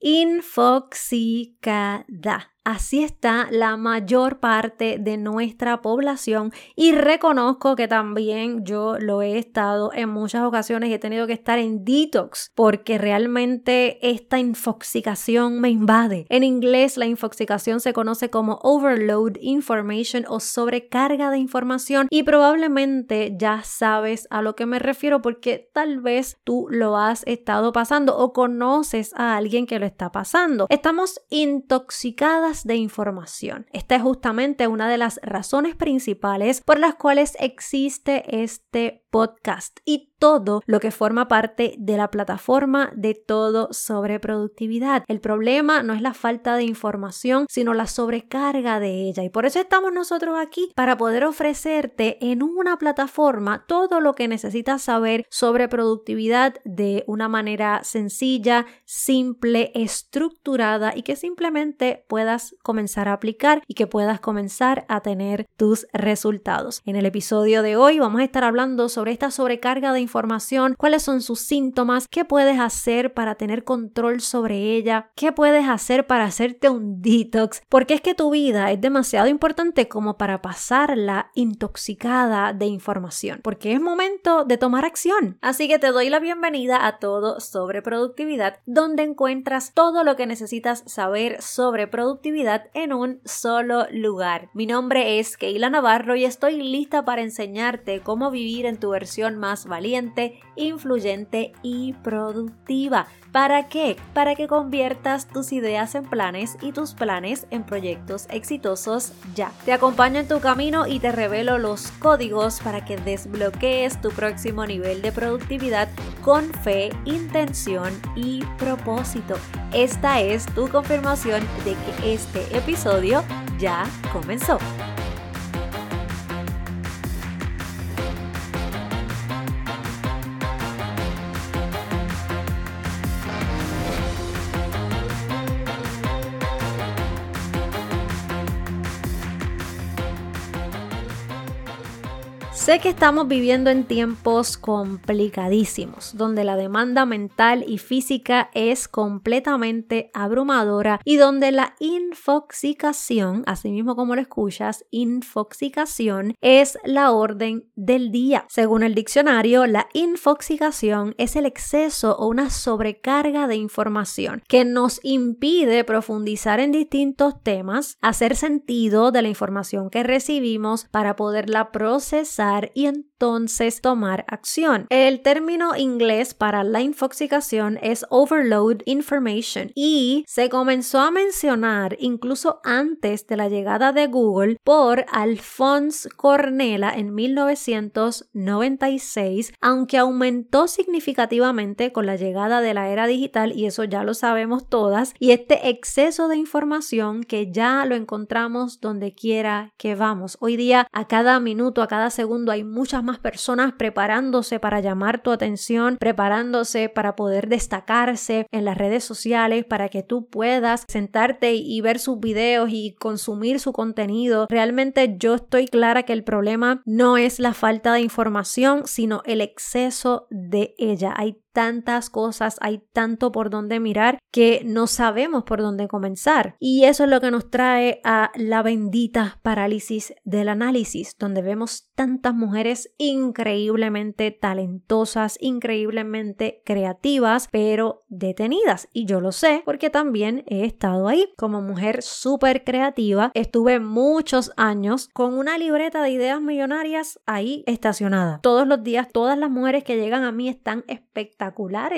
infoxicada. Así está la mayor parte de nuestra población y reconozco que también yo lo he estado en muchas ocasiones y he tenido que estar en detox porque realmente esta infoxicación me invade. En inglés la infoxicación se conoce como overload information o sobrecarga de información y probablemente ya sabes a lo que me refiero porque tal vez tú lo has estado pasando o conoces a alguien que lo está pasando. Estamos intoxicadas de información. Esta es justamente una de las razones principales por las cuales existe este podcast y todo lo que forma parte de la plataforma de todo sobre productividad. El problema no es la falta de información, sino la sobrecarga de ella. Y por eso estamos nosotros aquí, para poder ofrecerte en una plataforma todo lo que necesitas saber sobre productividad de una manera sencilla, simple, estructurada y que simplemente puedas comenzar a aplicar y que puedas comenzar a tener tus resultados. En el episodio de hoy vamos a estar hablando sobre esta sobrecarga de información, cuáles son sus síntomas, qué puedes hacer para tener control sobre ella, qué puedes hacer para hacerte un detox, porque es que tu vida es demasiado importante como para pasarla intoxicada de información, porque es momento de tomar acción. Así que te doy la bienvenida a todo sobre productividad, donde encuentras todo lo que necesitas saber sobre productividad en un solo lugar. Mi nombre es Keila Navarro y estoy lista para enseñarte cómo vivir en tu versión más valiente, influyente y productiva. ¿Para qué? Para que conviertas tus ideas en planes y tus planes en proyectos exitosos ya. Te acompaño en tu camino y te revelo los códigos para que desbloquees tu próximo nivel de productividad con fe, intención y propósito. Esta es tu confirmación de que este episodio ya comenzó. Sé que estamos viviendo en tiempos complicadísimos, donde la demanda mental y física es completamente abrumadora y donde la infoxicación, así mismo como lo escuchas, infoxicación es la orden del día. Según el diccionario, la infoxicación es el exceso o una sobrecarga de información que nos impide profundizar en distintos temas, hacer sentido de la información que recibimos para poderla procesar y entonces tomar acción. El término inglés para la infoxicación es overload information y se comenzó a mencionar incluso antes de la llegada de Google por Alphonse Cornella en 1996, aunque aumentó significativamente con la llegada de la era digital y eso ya lo sabemos todas y este exceso de información que ya lo encontramos donde quiera que vamos. Hoy día a cada minuto, a cada segundo hay muchas más personas preparándose para llamar tu atención, preparándose para poder destacarse en las redes sociales, para que tú puedas sentarte y ver sus videos y consumir su contenido. Realmente yo estoy clara que el problema no es la falta de información, sino el exceso de ella. Hay tantas cosas, hay tanto por donde mirar que no sabemos por dónde comenzar. Y eso es lo que nos trae a la bendita parálisis del análisis, donde vemos tantas mujeres increíblemente talentosas, increíblemente creativas, pero detenidas. Y yo lo sé porque también he estado ahí como mujer súper creativa. Estuve muchos años con una libreta de ideas millonarias ahí estacionada. Todos los días, todas las mujeres que llegan a mí están espectaculares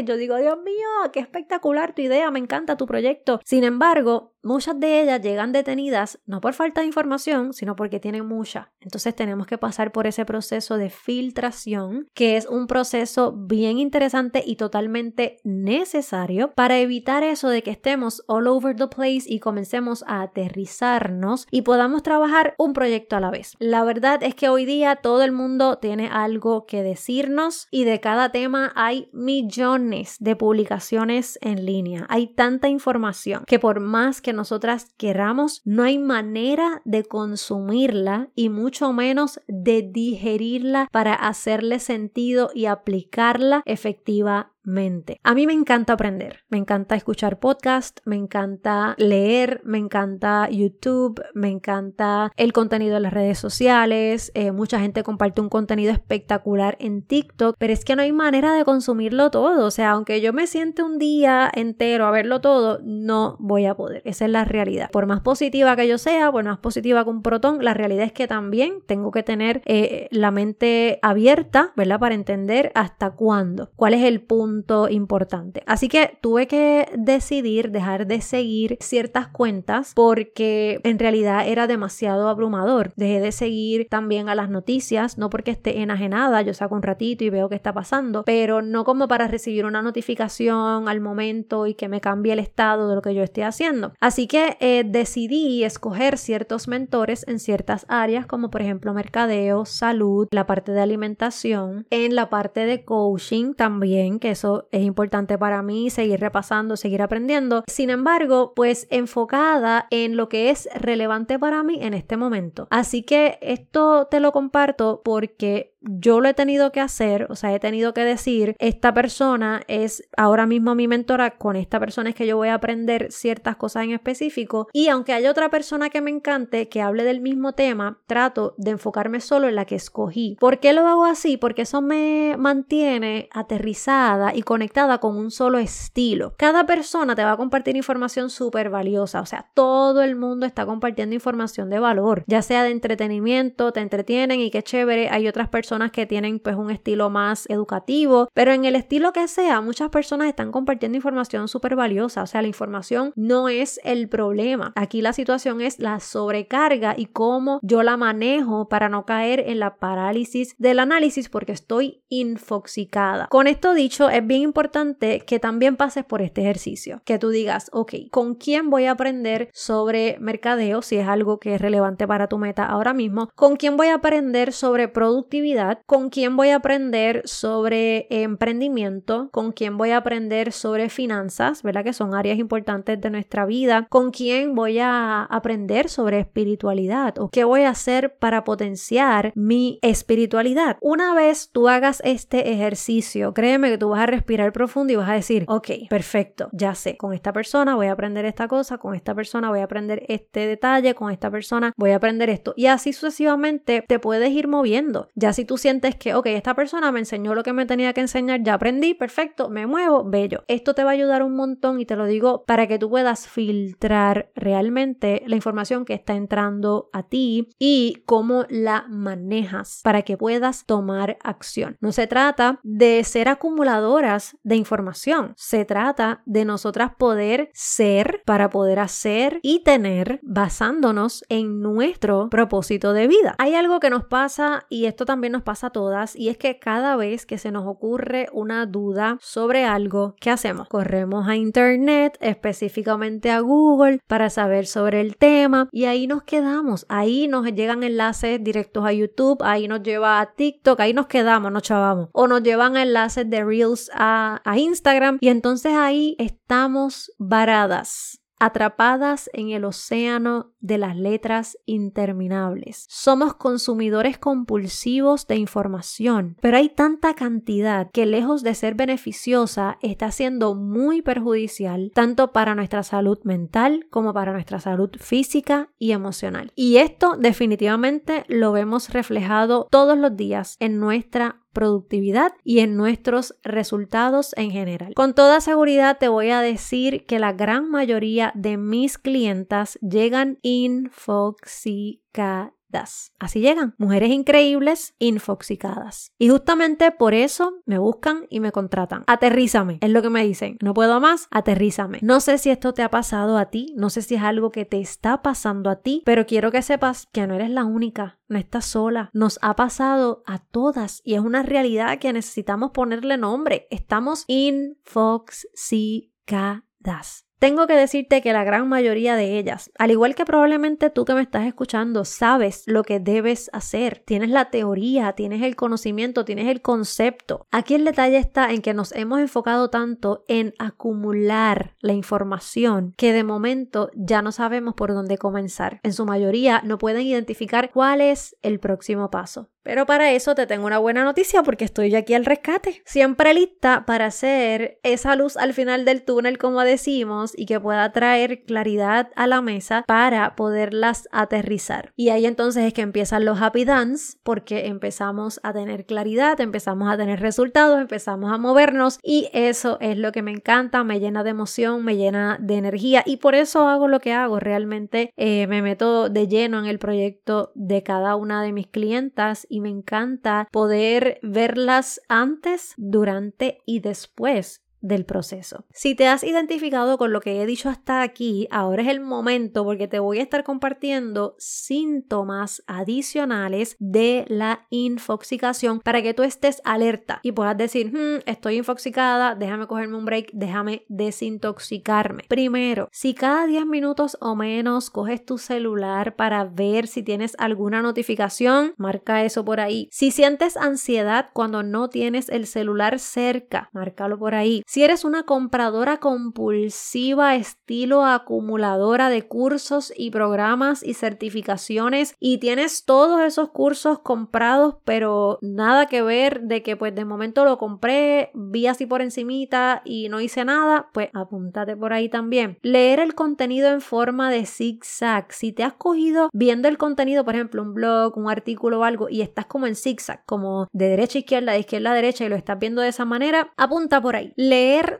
yo digo, Dios mío, qué espectacular tu idea, me encanta tu proyecto. Sin embargo, muchas de ellas llegan detenidas no por falta de información, sino porque tienen mucha. Entonces tenemos que pasar por ese proceso de filtración, que es un proceso bien interesante y totalmente necesario para evitar eso de que estemos all over the place y comencemos a aterrizarnos y podamos trabajar un proyecto a la vez. La verdad es que hoy día todo el mundo tiene algo que decirnos y de cada tema hay millones de publicaciones en línea. Hay tanta información que por más que nosotras queramos, no hay manera de consumirla y mucho menos de digerirla para hacerle sentido y aplicarla efectivamente mente. A mí me encanta aprender, me encanta escuchar podcast, me encanta leer, me encanta YouTube, me encanta el contenido de las redes sociales, eh, mucha gente comparte un contenido espectacular en TikTok, pero es que no hay manera de consumirlo todo, o sea, aunque yo me siente un día entero a verlo todo, no voy a poder, esa es la realidad. Por más positiva que yo sea, por más positiva que un protón, la realidad es que también tengo que tener eh, la mente abierta, ¿verdad? Para entender hasta cuándo, cuál es el punto importante. Así que tuve que decidir dejar de seguir ciertas cuentas porque en realidad era demasiado abrumador. Dejé de seguir también a las noticias, no porque esté enajenada, yo saco un ratito y veo qué está pasando, pero no como para recibir una notificación al momento y que me cambie el estado de lo que yo estoy haciendo. Así que eh, decidí escoger ciertos mentores en ciertas áreas como por ejemplo mercadeo, salud, la parte de alimentación, en la parte de coaching también, que eso es importante para mí, seguir repasando, seguir aprendiendo. Sin embargo, pues enfocada en lo que es relevante para mí en este momento. Así que esto te lo comparto porque yo lo he tenido que hacer, o sea, he tenido que decir, esta persona es ahora mismo mi mentora, con esta persona es que yo voy a aprender ciertas cosas en específico y aunque haya otra persona que me encante que hable del mismo tema, trato de enfocarme solo en la que escogí. ¿Por qué lo hago así? Porque eso me mantiene aterrizada y conectada con un solo estilo. Cada persona te va a compartir información súper valiosa, o sea, todo el mundo está compartiendo información de valor, ya sea de entretenimiento, te entretienen y qué chévere, hay otras personas que tienen pues un estilo más educativo, pero en el estilo que sea, muchas personas están compartiendo información súper valiosa, o sea, la información no es el problema. Aquí la situación es la sobrecarga y cómo yo la manejo para no caer en la parálisis del análisis porque estoy infoxicada. Con esto dicho, es bien importante que también pases por este ejercicio, que tú digas, ok, ¿con quién voy a aprender sobre mercadeo si es algo que es relevante para tu meta ahora mismo? ¿Con quién voy a aprender sobre productividad? Con quién voy a aprender sobre emprendimiento, con quién voy a aprender sobre finanzas, ¿verdad? Que son áreas importantes de nuestra vida, con quién voy a aprender sobre espiritualidad o qué voy a hacer para potenciar mi espiritualidad. Una vez tú hagas este ejercicio, créeme que tú vas a respirar profundo y vas a decir, ok, perfecto, ya sé, con esta persona voy a aprender esta cosa, con esta persona voy a aprender este detalle, con esta persona voy a aprender esto y así sucesivamente te puedes ir moviendo. Ya si tú sientes que, ok, esta persona me enseñó lo que me tenía que enseñar, ya aprendí, perfecto, me muevo, bello. Esto te va a ayudar un montón y te lo digo para que tú puedas filtrar realmente la información que está entrando a ti y cómo la manejas para que puedas tomar acción. No se trata de ser acumuladoras de información, se trata de nosotras poder ser para poder hacer y tener basándonos en nuestro propósito de vida. Hay algo que nos pasa y esto también nos pasa a todas y es que cada vez que se nos ocurre una duda sobre algo, ¿qué hacemos? Corremos a internet, específicamente a Google, para saber sobre el tema y ahí nos quedamos. Ahí nos llegan enlaces directos a YouTube, ahí nos lleva a TikTok, ahí nos quedamos, nos chavamos. O nos llevan enlaces de Reels a, a Instagram y entonces ahí estamos varadas atrapadas en el océano de las letras interminables. Somos consumidores compulsivos de información, pero hay tanta cantidad que lejos de ser beneficiosa está siendo muy perjudicial tanto para nuestra salud mental como para nuestra salud física y emocional. Y esto definitivamente lo vemos reflejado todos los días en nuestra productividad y en nuestros resultados en general. Con toda seguridad te voy a decir que la gran mayoría de mis clientas llegan infoxicadas Así llegan, mujeres increíbles, infoxicadas. Y justamente por eso me buscan y me contratan. Aterrízame, es lo que me dicen. No puedo más, aterrízame. No sé si esto te ha pasado a ti, no sé si es algo que te está pasando a ti, pero quiero que sepas que no eres la única, no estás sola. Nos ha pasado a todas y es una realidad que necesitamos ponerle nombre. Estamos infoxicadas. Tengo que decirte que la gran mayoría de ellas, al igual que probablemente tú que me estás escuchando, sabes lo que debes hacer. Tienes la teoría, tienes el conocimiento, tienes el concepto. Aquí el detalle está en que nos hemos enfocado tanto en acumular la información que de momento ya no sabemos por dónde comenzar. En su mayoría no pueden identificar cuál es el próximo paso. Pero para eso te tengo una buena noticia porque estoy aquí al rescate. Siempre lista para hacer esa luz al final del túnel, como decimos, y que pueda traer claridad a la mesa para poderlas aterrizar. Y ahí entonces es que empiezan los happy dance porque empezamos a tener claridad, empezamos a tener resultados, empezamos a movernos y eso es lo que me encanta, me llena de emoción, me llena de energía y por eso hago lo que hago. Realmente eh, me meto de lleno en el proyecto de cada una de mis clientas y me encanta poder verlas antes, durante y después del proceso. Si te has identificado con lo que he dicho hasta aquí, ahora es el momento porque te voy a estar compartiendo síntomas adicionales de la infoxicación para que tú estés alerta y puedas decir, hmm, estoy infoxicada, déjame cogerme un break, déjame desintoxicarme. Primero, si cada 10 minutos o menos coges tu celular para ver si tienes alguna notificación, marca eso por ahí. Si sientes ansiedad cuando no tienes el celular cerca, márcalo por ahí. Si eres una compradora compulsiva estilo acumuladora de cursos y programas y certificaciones y tienes todos esos cursos comprados pero nada que ver de que pues de momento lo compré, vi así por encimita y no hice nada, pues apúntate por ahí también. Leer el contenido en forma de zigzag. Si te has cogido viendo el contenido, por ejemplo, un blog, un artículo o algo y estás como en zigzag, como de derecha a izquierda, de izquierda a derecha y lo estás viendo de esa manera, apunta por ahí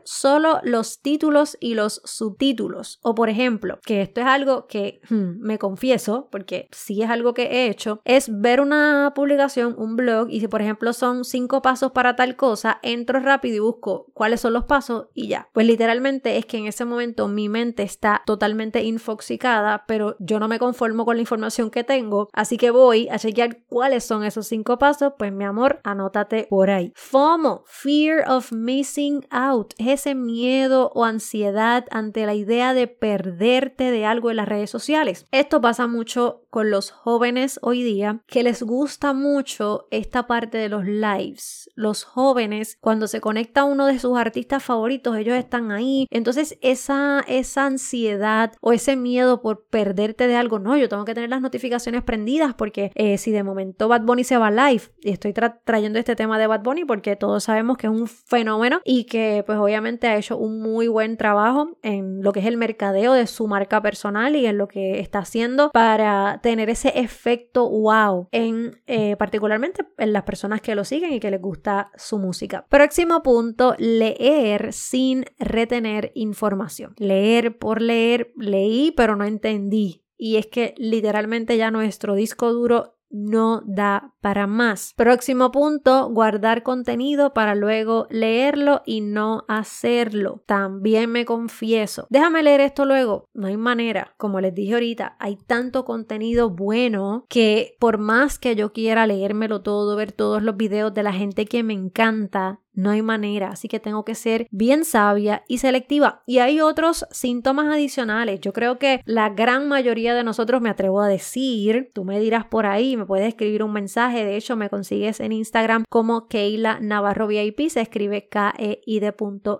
solo los títulos y los subtítulos. O por ejemplo, que esto es algo que hmm, me confieso, porque sí es algo que he hecho, es ver una publicación, un blog, y si por ejemplo son cinco pasos para tal cosa, entro rápido y busco cuáles son los pasos y ya. Pues literalmente es que en ese momento mi mente está totalmente infoxicada, pero yo no me conformo con la información que tengo, así que voy a chequear cuáles son esos cinco pasos, pues mi amor, anótate por ahí. FOMO, Fear of Missing Out es ese miedo o ansiedad ante la idea de perderte de algo en las redes sociales. Esto pasa mucho con los jóvenes hoy día que les gusta mucho esta parte de los lives. Los jóvenes, cuando se conecta uno de sus artistas favoritos, ellos están ahí. Entonces, esa, esa ansiedad o ese miedo por perderte de algo, no, yo tengo que tener las notificaciones prendidas porque eh, si de momento Bad Bunny se va live, y estoy trayendo este tema de Bad Bunny porque todos sabemos que es un fenómeno y que pues obviamente ha hecho un muy buen trabajo en lo que es el mercadeo de su marca personal y en lo que está haciendo para tener ese efecto wow en eh, particularmente en las personas que lo siguen y que les gusta su música. Próximo punto, leer sin retener información. Leer por leer, leí pero no entendí. Y es que literalmente ya nuestro disco duro no da para más. Próximo punto, guardar contenido para luego leerlo y no hacerlo. También me confieso. Déjame leer esto luego. No hay manera. Como les dije ahorita, hay tanto contenido bueno que por más que yo quiera leérmelo todo, ver todos los videos de la gente que me encanta, no hay manera, así que tengo que ser bien sabia y selectiva. Y hay otros síntomas adicionales. Yo creo que la gran mayoría de nosotros me atrevo a decir, tú me dirás por ahí, me puedes escribir un mensaje, de hecho me consigues en Instagram como Keila Navarro VIP, se escribe k e i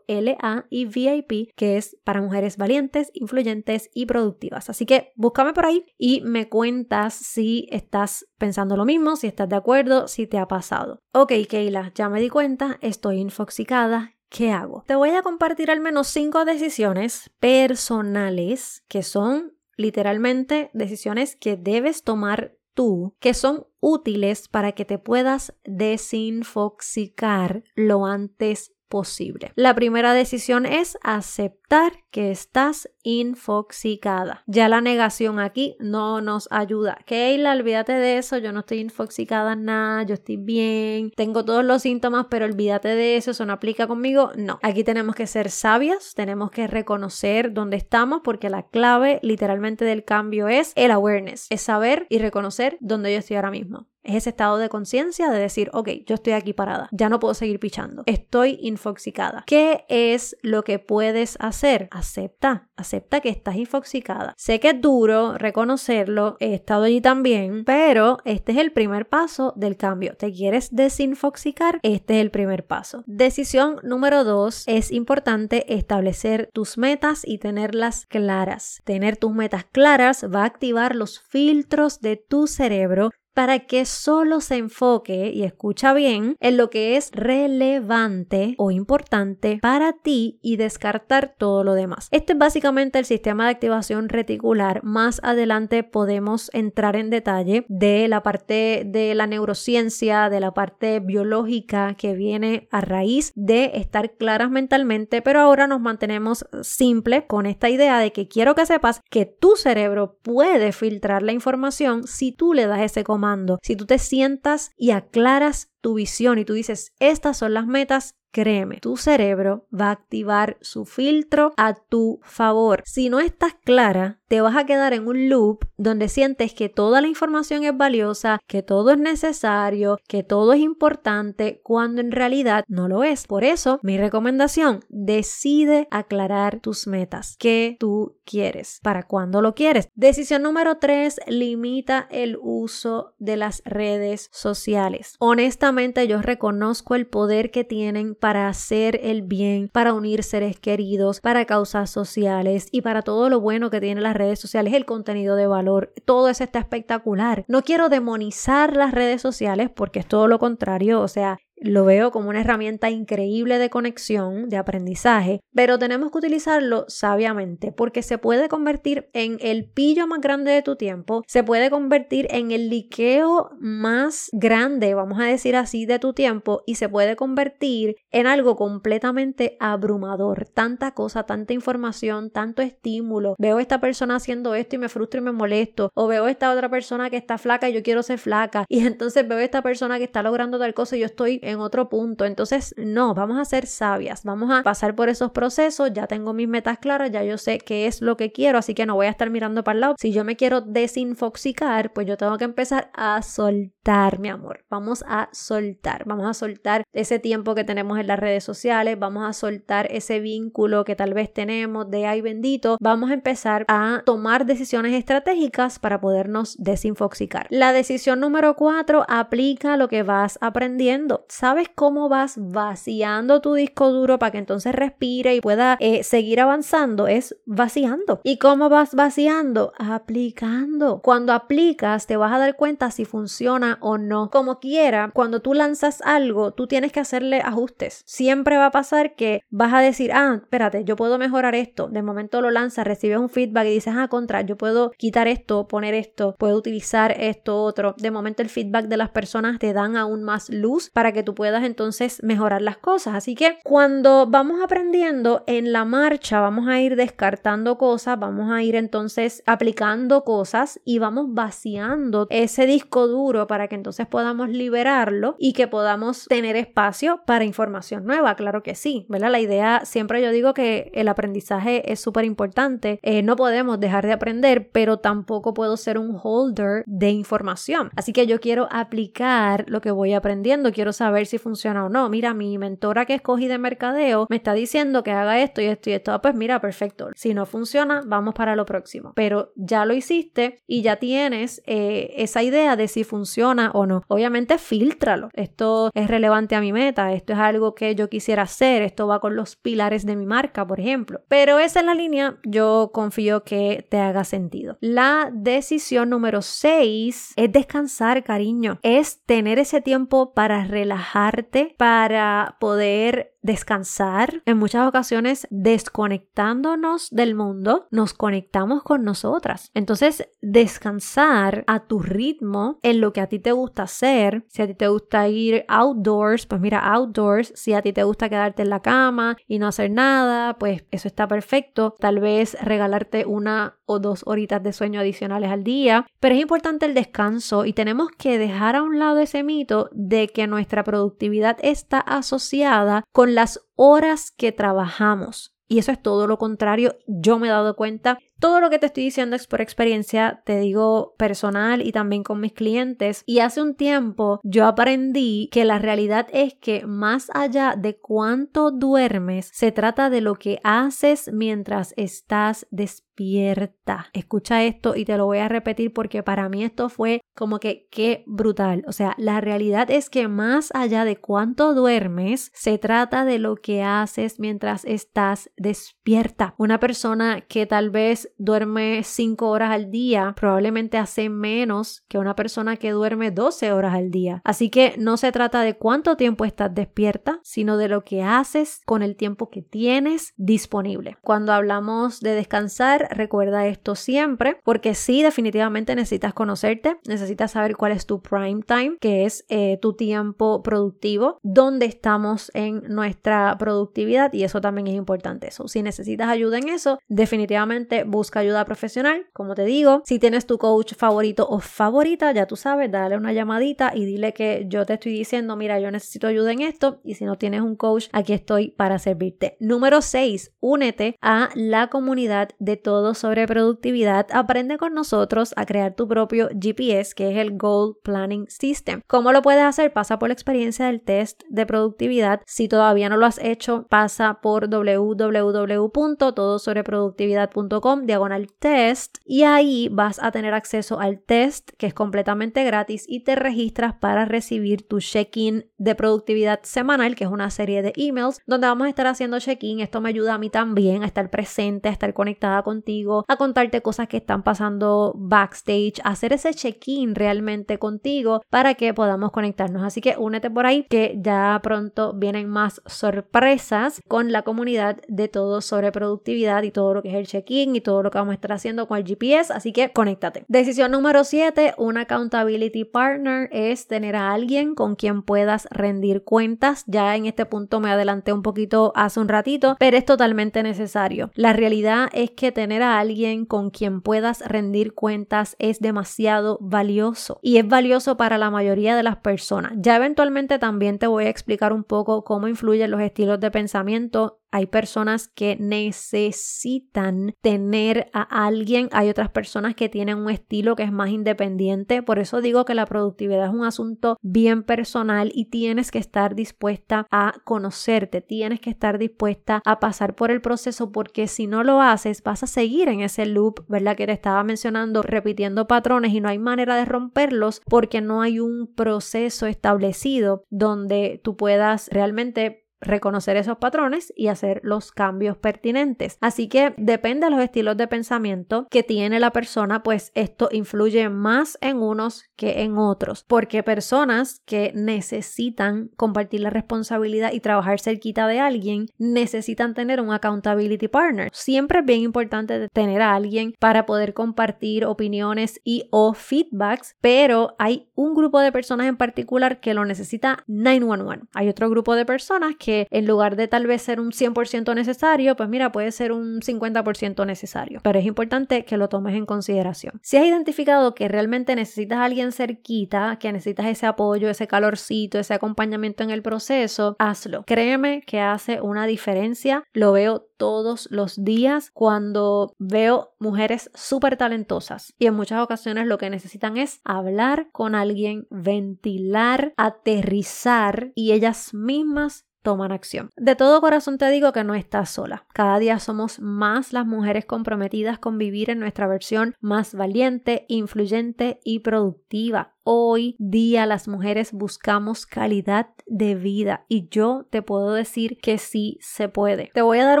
l a y VIP, que es para mujeres valientes, influyentes y productivas. Así que búscame por ahí y me cuentas si estás pensando lo mismo, si estás de acuerdo, si te ha pasado. Ok, Keila, ya me di cuenta, estoy infoxicada. ¿Qué hago? Te voy a compartir al menos cinco decisiones personales que son literalmente decisiones que debes tomar tú, que son útiles para que te puedas desinfoxicar lo antes posible. La primera decisión es aceptar que estás infoxicada. Ya la negación aquí no nos ayuda. Keila, olvídate de eso, yo no estoy infoxicada nada, yo estoy bien, tengo todos los síntomas, pero olvídate de eso, eso no aplica conmigo. No, aquí tenemos que ser sabias, tenemos que reconocer dónde estamos porque la clave literalmente del cambio es el awareness, es saber y reconocer dónde yo estoy ahora mismo. Es ese estado de conciencia de decir, ok, yo estoy aquí parada, ya no puedo seguir pichando, estoy infoxicada. ¿Qué es lo que puedes hacer? Acepta, acepta que estás infoxicada. Sé que es duro reconocerlo, he estado allí también, pero este es el primer paso del cambio. ¿Te quieres desinfoxicar? Este es el primer paso. Decisión número dos, es importante establecer tus metas y tenerlas claras. Tener tus metas claras va a activar los filtros de tu cerebro para que solo se enfoque, y escucha bien, en lo que es relevante o importante para ti y descartar todo lo demás. Este es básicamente el sistema de activación reticular. Más adelante podemos entrar en detalle de la parte de la neurociencia, de la parte biológica que viene a raíz de estar claras mentalmente, pero ahora nos mantenemos simples con esta idea de que quiero que sepas que tu cerebro puede filtrar la información si tú le das ese comando si tú te sientas y aclaras tu visión y tú dices, estas son las metas Créeme, tu cerebro va a activar su filtro a tu favor. Si no estás clara, te vas a quedar en un loop donde sientes que toda la información es valiosa, que todo es necesario, que todo es importante, cuando en realidad no lo es. Por eso, mi recomendación, decide aclarar tus metas. ¿Qué tú quieres? ¿Para cuándo lo quieres? Decisión número 3, limita el uso de las redes sociales. Honestamente, yo reconozco el poder que tienen para hacer el bien, para unir seres queridos, para causas sociales y para todo lo bueno que tienen las redes sociales, el contenido de valor, todo eso está espectacular. No quiero demonizar las redes sociales porque es todo lo contrario, o sea, lo veo como una herramienta increíble de conexión, de aprendizaje, pero tenemos que utilizarlo sabiamente porque se puede convertir en el pillo más grande de tu tiempo, se puede convertir en el liqueo más grande, vamos a decir así, de tu tiempo y se puede convertir en algo completamente abrumador. Tanta cosa, tanta información, tanto estímulo. Veo a esta persona haciendo esto y me frustro y me molesto. O veo a esta otra persona que está flaca y yo quiero ser flaca. Y entonces veo a esta persona que está logrando tal cosa y yo estoy en otro punto. Entonces, no, vamos a ser sabias, vamos a pasar por esos procesos, ya tengo mis metas claras, ya yo sé qué es lo que quiero, así que no voy a estar mirando para el lado. Si yo me quiero desinfoxicar, pues yo tengo que empezar a soltar, mi amor. Vamos a soltar, vamos a soltar ese tiempo que tenemos en las redes sociales, vamos a soltar ese vínculo que tal vez tenemos de ay bendito, vamos a empezar a tomar decisiones estratégicas para podernos desinfoxicar. La decisión número cuatro aplica lo que vas aprendiendo. ¿Sabes cómo vas vaciando tu disco duro para que entonces respire y pueda eh, seguir avanzando? Es vaciando. ¿Y cómo vas vaciando? Aplicando. Cuando aplicas te vas a dar cuenta si funciona o no. Como quiera, cuando tú lanzas algo, tú tienes que hacerle ajustes. Siempre va a pasar que vas a decir, ah, espérate, yo puedo mejorar esto. De momento lo lanzas, recibes un feedback y dices, ah, contra, yo puedo quitar esto, poner esto, puedo utilizar esto otro. De momento el feedback de las personas te dan aún más luz para que tú puedas entonces mejorar las cosas. Así que cuando vamos aprendiendo en la marcha, vamos a ir descartando cosas, vamos a ir entonces aplicando cosas y vamos vaciando ese disco duro para que entonces podamos liberarlo y que podamos tener espacio para información nueva. Claro que sí, ¿verdad? La idea, siempre yo digo que el aprendizaje es súper importante. Eh, no podemos dejar de aprender, pero tampoco puedo ser un holder de información. Así que yo quiero aplicar lo que voy aprendiendo, quiero saber si funciona o no. Mira, mi mentora que escogí de mercadeo me está diciendo que haga esto y esto y esto. Ah, pues mira, perfecto. Si no funciona, vamos para lo próximo. Pero ya lo hiciste y ya tienes eh, esa idea de si funciona o no. Obviamente, filtralo. Esto es relevante a mi meta. Esto es algo que yo quisiera hacer. Esto va con los pilares de mi marca, por ejemplo. Pero esa es la línea. Yo confío que te haga sentido. La decisión número 6 es descansar, cariño. Es tener ese tiempo para relajar para poder descansar. En muchas ocasiones, desconectándonos del mundo, nos conectamos con nosotras. Entonces, descansar a tu ritmo en lo que a ti te gusta hacer. Si a ti te gusta ir outdoors, pues mira, outdoors. Si a ti te gusta quedarte en la cama y no hacer nada, pues eso está perfecto. Tal vez regalarte una o dos horitas de sueño adicionales al día. Pero es importante el descanso y tenemos que dejar a un lado ese mito de que nuestra productividad está asociada con las horas que trabajamos. y eso es todo lo contrario. Yo me he dado cuenta todo lo que te estoy diciendo es por experiencia, te digo personal y también con mis clientes. Y hace un tiempo yo aprendí que la realidad es que más allá de cuánto duermes, se trata de lo que haces mientras estás despierta. Escucha esto y te lo voy a repetir porque para mí esto fue como que qué brutal. O sea, la realidad es que más allá de cuánto duermes, se trata de lo que haces mientras estás despierta. Una persona que tal vez duerme 5 horas al día, probablemente hace menos que una persona que duerme 12 horas al día. Así que no se trata de cuánto tiempo estás despierta, sino de lo que haces con el tiempo que tienes disponible. Cuando hablamos de descansar, recuerda esto siempre, porque sí, definitivamente necesitas conocerte, necesitas saber cuál es tu prime time, que es eh, tu tiempo productivo, dónde estamos en nuestra productividad y eso también es importante. Eso, si necesitas ayuda en eso, definitivamente busca ayuda profesional, como te digo. Si tienes tu coach favorito o favorita, ya tú sabes, dale una llamadita y dile que yo te estoy diciendo, mira, yo necesito ayuda en esto y si no tienes un coach, aquí estoy para servirte. Número 6, únete a la comunidad de todo sobre productividad. Aprende con nosotros a crear tu propio GPS, que es el Goal Planning System. ¿Cómo lo puedes hacer? Pasa por la experiencia del test de productividad. Si todavía no lo has hecho, pasa por www.todosobreproductividad.com diagonal test y ahí vas a tener acceso al test que es completamente gratis y te registras para recibir tu check-in de productividad semanal que es una serie de emails donde vamos a estar haciendo check-in. Esto me ayuda a mí también a estar presente, a estar conectada contigo, a contarte cosas que están pasando backstage, a hacer ese check-in realmente contigo para que podamos conectarnos. Así que únete por ahí que ya pronto vienen más sorpresas con la comunidad de todo sobre productividad y todo lo que es el check-in y todo lo que vamos a estar haciendo con el GPS, así que conéctate. Decisión número 7, un accountability partner es tener a alguien con quien puedas rendir cuentas. Ya en este punto me adelanté un poquito hace un ratito, pero es totalmente necesario. La realidad es que tener a alguien con quien puedas rendir cuentas es demasiado valioso y es valioso para la mayoría de las personas. Ya eventualmente también te voy a explicar un poco cómo influyen los estilos de pensamiento hay personas que necesitan tener a alguien, hay otras personas que tienen un estilo que es más independiente, por eso digo que la productividad es un asunto bien personal y tienes que estar dispuesta a conocerte, tienes que estar dispuesta a pasar por el proceso porque si no lo haces vas a seguir en ese loop, ¿verdad? Que te estaba mencionando, repitiendo patrones y no hay manera de romperlos porque no hay un proceso establecido donde tú puedas realmente reconocer esos patrones y hacer los cambios pertinentes. Así que depende de los estilos de pensamiento que tiene la persona, pues esto influye más en unos que en otros, porque personas que necesitan compartir la responsabilidad y trabajar cerquita de alguien necesitan tener un accountability partner. Siempre es bien importante tener a alguien para poder compartir opiniones y o feedbacks, pero hay un grupo de personas en particular que lo necesita 911. Hay otro grupo de personas que en lugar de tal vez ser un 100% necesario, pues mira, puede ser un 50% necesario. Pero es importante que lo tomes en consideración. Si has identificado que realmente necesitas a alguien cerquita, que necesitas ese apoyo, ese calorcito, ese acompañamiento en el proceso, hazlo. Créeme que hace una diferencia. Lo veo todos los días cuando veo mujeres súper talentosas y en muchas ocasiones lo que necesitan es hablar con alguien, ventilar, aterrizar y ellas mismas toman acción. De todo corazón te digo que no estás sola. Cada día somos más las mujeres comprometidas con vivir en nuestra versión más valiente, influyente y productiva hoy día las mujeres buscamos calidad de vida y yo te puedo decir que sí se puede. Te voy a dar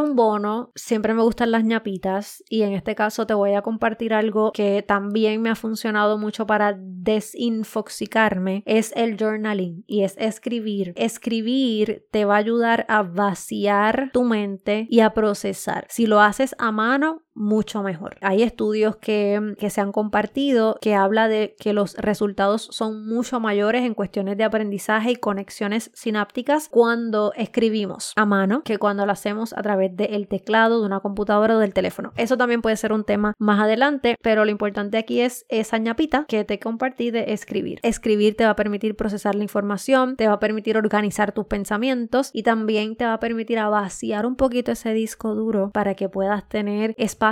un bono, siempre me gustan las ñapitas y en este caso te voy a compartir algo que también me ha funcionado mucho para desinfoxicarme, es el journaling y es escribir. Escribir te va a ayudar a vaciar tu mente y a procesar. Si lo haces a mano, mucho mejor. Hay estudios que, que se han compartido que habla de que los resultados son mucho mayores en cuestiones de aprendizaje y conexiones sinápticas cuando escribimos a mano que cuando lo hacemos a través del teclado de una computadora o del teléfono. Eso también puede ser un tema más adelante, pero lo importante aquí es esa ñapita que te compartí de escribir. Escribir te va a permitir procesar la información, te va a permitir organizar tus pensamientos y también te va a permitir vaciar un poquito ese disco duro para que puedas tener espacio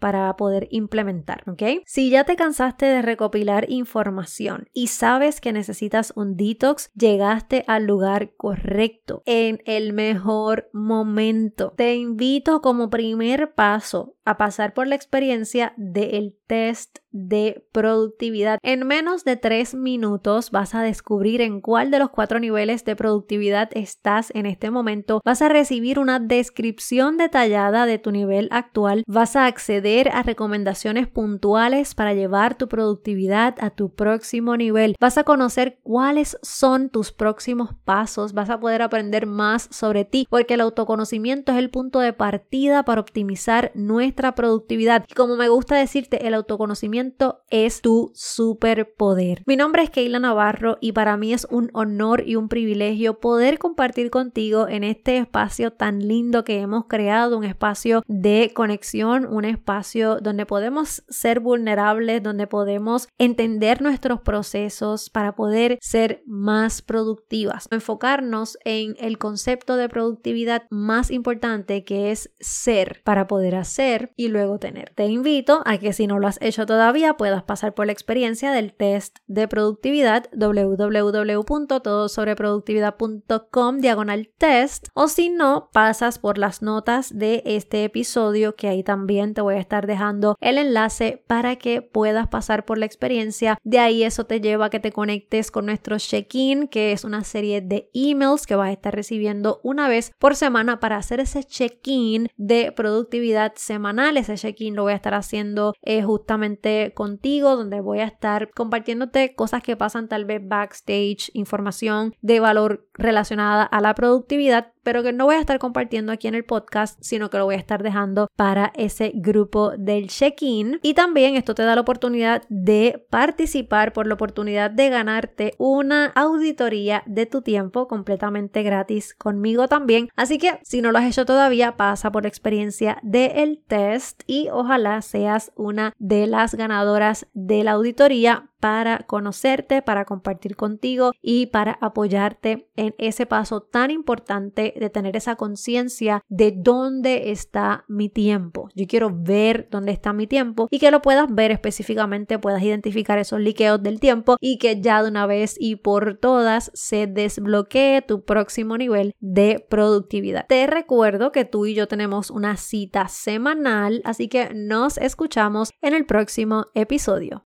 para poder implementar, ¿ok? Si ya te cansaste de recopilar información y sabes que necesitas un detox, llegaste al lugar correcto en el mejor momento. Te invito como primer paso a pasar por la experiencia del test de productividad. En menos de tres minutos vas a descubrir en cuál de los cuatro niveles de productividad estás en este momento. Vas a recibir una descripción detallada de tu nivel actual. Vas a acceder a recomendaciones puntuales para llevar tu productividad a tu próximo nivel. Vas a conocer cuáles son tus próximos pasos. Vas a poder aprender más sobre ti porque el autoconocimiento es el punto de partida para optimizar nuestra productividad. Y como me gusta decirte, el autoconocimiento es tu superpoder. Mi nombre es Keila Navarro y para mí es un honor y un privilegio poder compartir contigo en este espacio tan lindo que hemos creado, un espacio de conexión, un espacio donde podemos ser vulnerables, donde podemos entender nuestros procesos para poder ser más productivas, enfocarnos en el concepto de productividad más importante que es ser para poder hacer y luego tener. Te invito a que si no lo has hecho todavía, puedas pasar por la experiencia del test de productividad www.todosobreproductividad.com diagonal test o si no pasas por las notas de este episodio que ahí también te voy a estar dejando el enlace para que puedas pasar por la experiencia. De ahí eso te lleva a que te conectes con nuestro check-in que es una serie de emails que vas a estar recibiendo una vez por semana para hacer ese check-in de productividad semanal. Ese check-in lo voy a estar haciendo eh, justamente contigo, donde voy a estar compartiéndote cosas que pasan tal vez backstage, información de valor relacionada a la productividad, pero que no voy a estar compartiendo aquí en el podcast, sino que lo voy a estar dejando para ese grupo del check-in. Y también esto te da la oportunidad de participar por la oportunidad de ganarte una auditoría de tu tiempo completamente gratis conmigo también. Así que si no lo has hecho todavía, pasa por la experiencia del test y ojalá seas una de las ganadoras de la auditoría para conocerte, para compartir contigo y para apoyarte en ese paso tan importante de tener esa conciencia de dónde está mi tiempo. Yo quiero ver dónde está mi tiempo y que lo puedas ver específicamente, puedas identificar esos liqueos del tiempo y que ya de una vez y por todas se desbloquee tu próximo nivel de productividad. Te recuerdo que tú y yo tenemos una cita semanal, así que nos escuchamos en el próximo episodio.